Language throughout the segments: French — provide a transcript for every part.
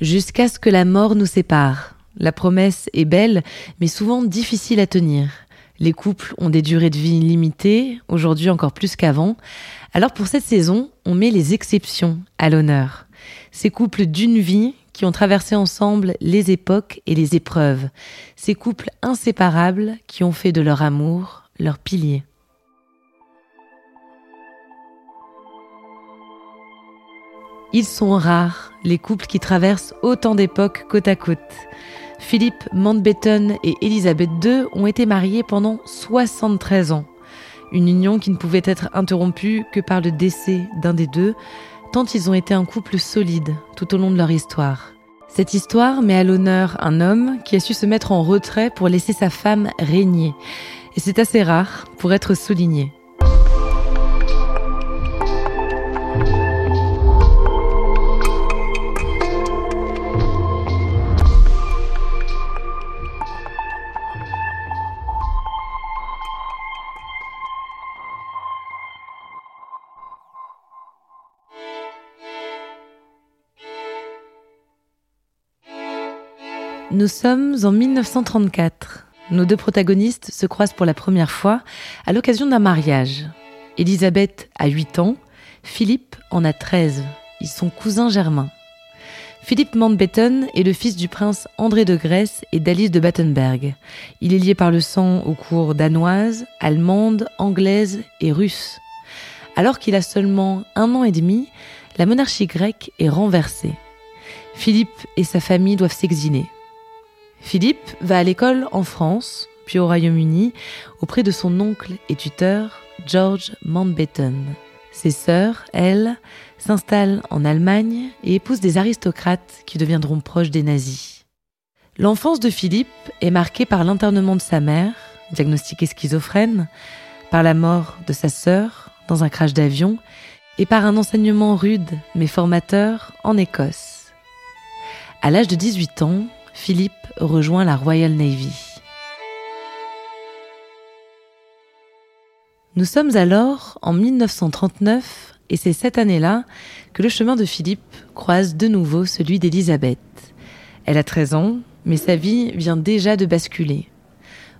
Jusqu'à ce que la mort nous sépare. La promesse est belle, mais souvent difficile à tenir. Les couples ont des durées de vie limitées, aujourd'hui encore plus qu'avant. Alors pour cette saison, on met les exceptions à l'honneur. Ces couples d'une vie qui ont traversé ensemble les époques et les épreuves. Ces couples inséparables qui ont fait de leur amour leur pilier. Ils sont rares, les couples qui traversent autant d'époques côte à côte. Philippe Mountbatten et Elisabeth II ont été mariés pendant 73 ans. Une union qui ne pouvait être interrompue que par le décès d'un des deux, tant ils ont été un couple solide tout au long de leur histoire. Cette histoire met à l'honneur un homme qui a su se mettre en retrait pour laisser sa femme régner. Et c'est assez rare pour être souligné. Nous sommes en 1934. Nos deux protagonistes se croisent pour la première fois à l'occasion d'un mariage. Elisabeth a 8 ans, Philippe en a 13. Ils sont cousins germains. Philippe Mountbatten est le fils du prince André de Grèce et d'Alice de Battenberg. Il est lié par le sang aux cours danoises, allemandes, anglaises et russes. Alors qu'il a seulement un an et demi, la monarchie grecque est renversée. Philippe et sa famille doivent s'exiler. Philippe va à l'école en France, puis au Royaume-Uni, auprès de son oncle et tuteur, George Mountbatten. Ses sœurs, elles, s'installent en Allemagne et épousent des aristocrates qui deviendront proches des nazis. L'enfance de Philippe est marquée par l'internement de sa mère, diagnostiquée schizophrène, par la mort de sa sœur dans un crash d'avion et par un enseignement rude mais formateur en Écosse. À l'âge de 18 ans, Philippe rejoint la Royal Navy. Nous sommes alors en 1939 et c'est cette année-là que le chemin de Philippe croise de nouveau celui d'Élisabeth. Elle a 13 ans, mais sa vie vient déjà de basculer.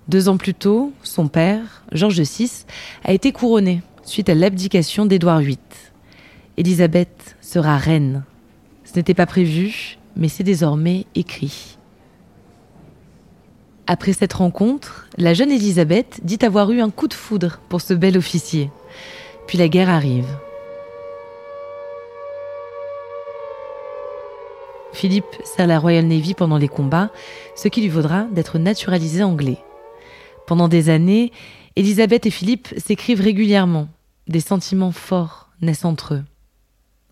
Deux ans plus tôt, son père, Georges VI, a été couronné suite à l'abdication d'Édouard VIII. Élisabeth sera reine. Ce n'était pas prévu, mais c'est désormais écrit. Après cette rencontre, la jeune Élisabeth dit avoir eu un coup de foudre pour ce bel officier. Puis la guerre arrive. Philippe sert la Royal Navy pendant les combats, ce qui lui vaudra d'être naturalisé anglais. Pendant des années, Élisabeth et Philippe s'écrivent régulièrement. Des sentiments forts naissent entre eux.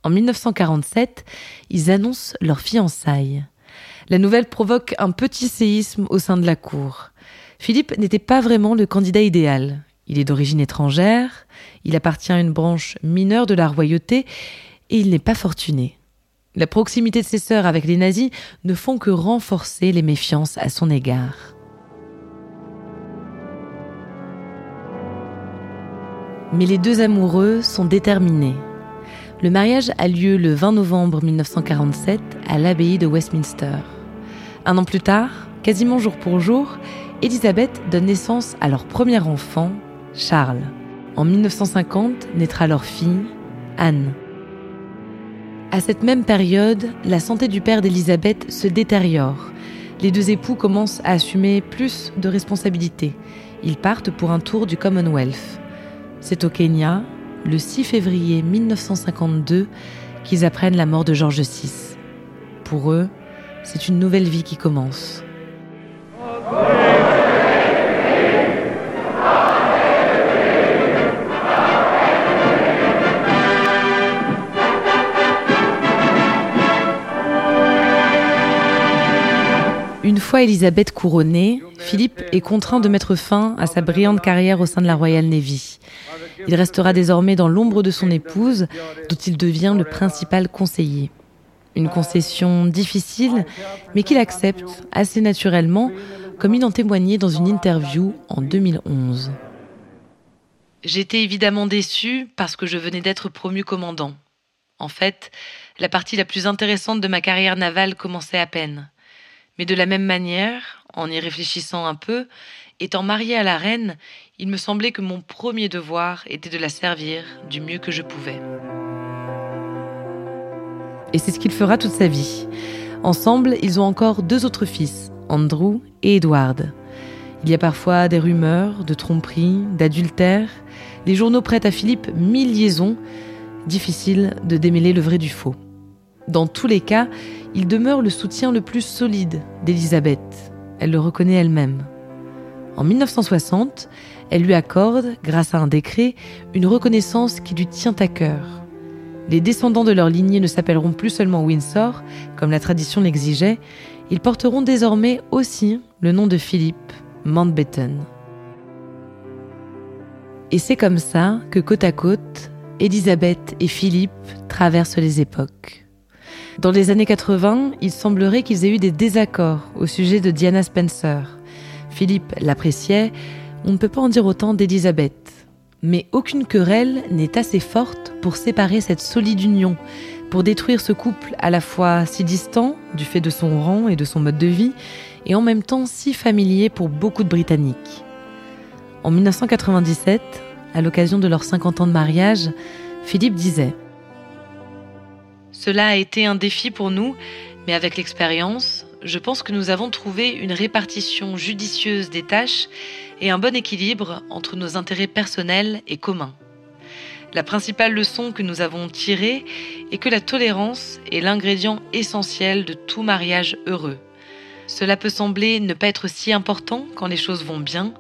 En 1947, ils annoncent leur fiançailles la nouvelle provoque un petit séisme au sein de la cour. Philippe n'était pas vraiment le candidat idéal. Il est d'origine étrangère, il appartient à une branche mineure de la royauté et il n'est pas fortuné. La proximité de ses sœurs avec les nazis ne font que renforcer les méfiances à son égard. Mais les deux amoureux sont déterminés. Le mariage a lieu le 20 novembre 1947 à l'abbaye de Westminster. Un an plus tard, quasiment jour pour jour, Elisabeth donne naissance à leur premier enfant, Charles. En 1950 naîtra leur fille, Anne. À cette même période, la santé du père d'Elisabeth se détériore. Les deux époux commencent à assumer plus de responsabilités. Ils partent pour un tour du Commonwealth. C'est au Kenya, le 6 février 1952, qu'ils apprennent la mort de George VI. Pour eux, c'est une nouvelle vie qui commence. Une fois Elisabeth couronnée, Philippe est contraint de mettre fin à sa brillante carrière au sein de la Royal Navy. Il restera désormais dans l'ombre de son épouse, dont il devient le principal conseiller. Une concession difficile, mais qu'il accepte assez naturellement, comme il en témoignait dans une interview en 2011. J'étais évidemment déçu parce que je venais d'être promu commandant. En fait, la partie la plus intéressante de ma carrière navale commençait à peine. Mais de la même manière, en y réfléchissant un peu, étant marié à la reine, il me semblait que mon premier devoir était de la servir du mieux que je pouvais. Et c'est ce qu'il fera toute sa vie. Ensemble, ils ont encore deux autres fils, Andrew et Edward. Il y a parfois des rumeurs de tromperie, d'adultère. Les journaux prêtent à Philippe mille liaisons. Difficile de démêler le vrai du faux. Dans tous les cas, il demeure le soutien le plus solide d'Elisabeth. Elle le reconnaît elle-même. En 1960, elle lui accorde, grâce à un décret, une reconnaissance qui lui tient à cœur. Les descendants de leur lignée ne s'appelleront plus seulement Windsor, comme la tradition l'exigeait, ils porteront désormais aussi le nom de Philippe Mountbatten. Et c'est comme ça que côte à côte, Elisabeth et Philippe traversent les époques. Dans les années 80, il semblerait qu'ils aient eu des désaccords au sujet de Diana Spencer. Philippe l'appréciait, on ne peut pas en dire autant d'Elisabeth. Mais aucune querelle n'est assez forte pour séparer cette solide union, pour détruire ce couple à la fois si distant du fait de son rang et de son mode de vie, et en même temps si familier pour beaucoup de Britanniques. En 1997, à l'occasion de leurs 50 ans de mariage, Philippe disait cela a été un défi pour nous, mais avec l'expérience, je pense que nous avons trouvé une répartition judicieuse des tâches et un bon équilibre entre nos intérêts personnels et communs. La principale leçon que nous avons tirée est que la tolérance est l'ingrédient essentiel de tout mariage heureux. Cela peut sembler ne pas être si important quand les choses vont bien,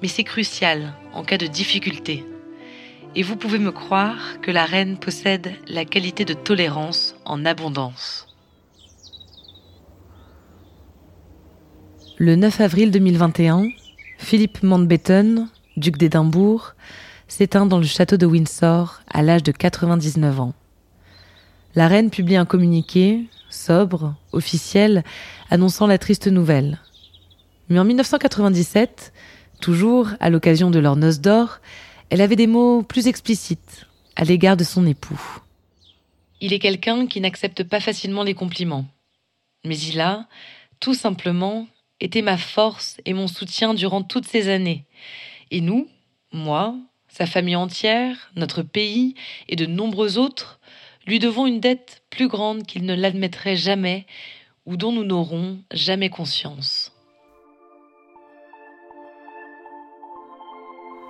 mais c'est crucial en cas de difficulté. Et vous pouvez me croire que la reine possède la qualité de tolérance en abondance. Le 9 avril 2021, Philippe Mountbatten, duc d'Édimbourg, s'éteint dans le château de Windsor à l'âge de 99 ans. La reine publie un communiqué, sobre, officiel, annonçant la triste nouvelle. Mais en 1997, toujours à l'occasion de leur noces d'or, elle avait des mots plus explicites à l'égard de son époux. Il est quelqu'un qui n'accepte pas facilement les compliments. Mais il a, tout simplement, été ma force et mon soutien durant toutes ces années. Et nous, moi, sa famille entière, notre pays et de nombreux autres, lui devons une dette plus grande qu'il ne l'admettrait jamais ou dont nous n'aurons jamais conscience.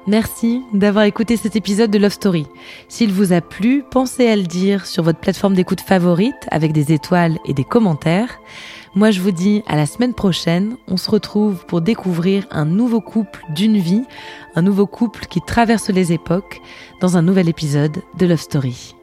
Merci d'avoir écouté cet épisode de Love Story. S'il vous a plu, pensez à le dire sur votre plateforme d'écoute favorite avec des étoiles et des commentaires. Moi, je vous dis à la semaine prochaine. On se retrouve pour découvrir un nouveau couple d'une vie, un nouveau couple qui traverse les époques dans un nouvel épisode de Love Story.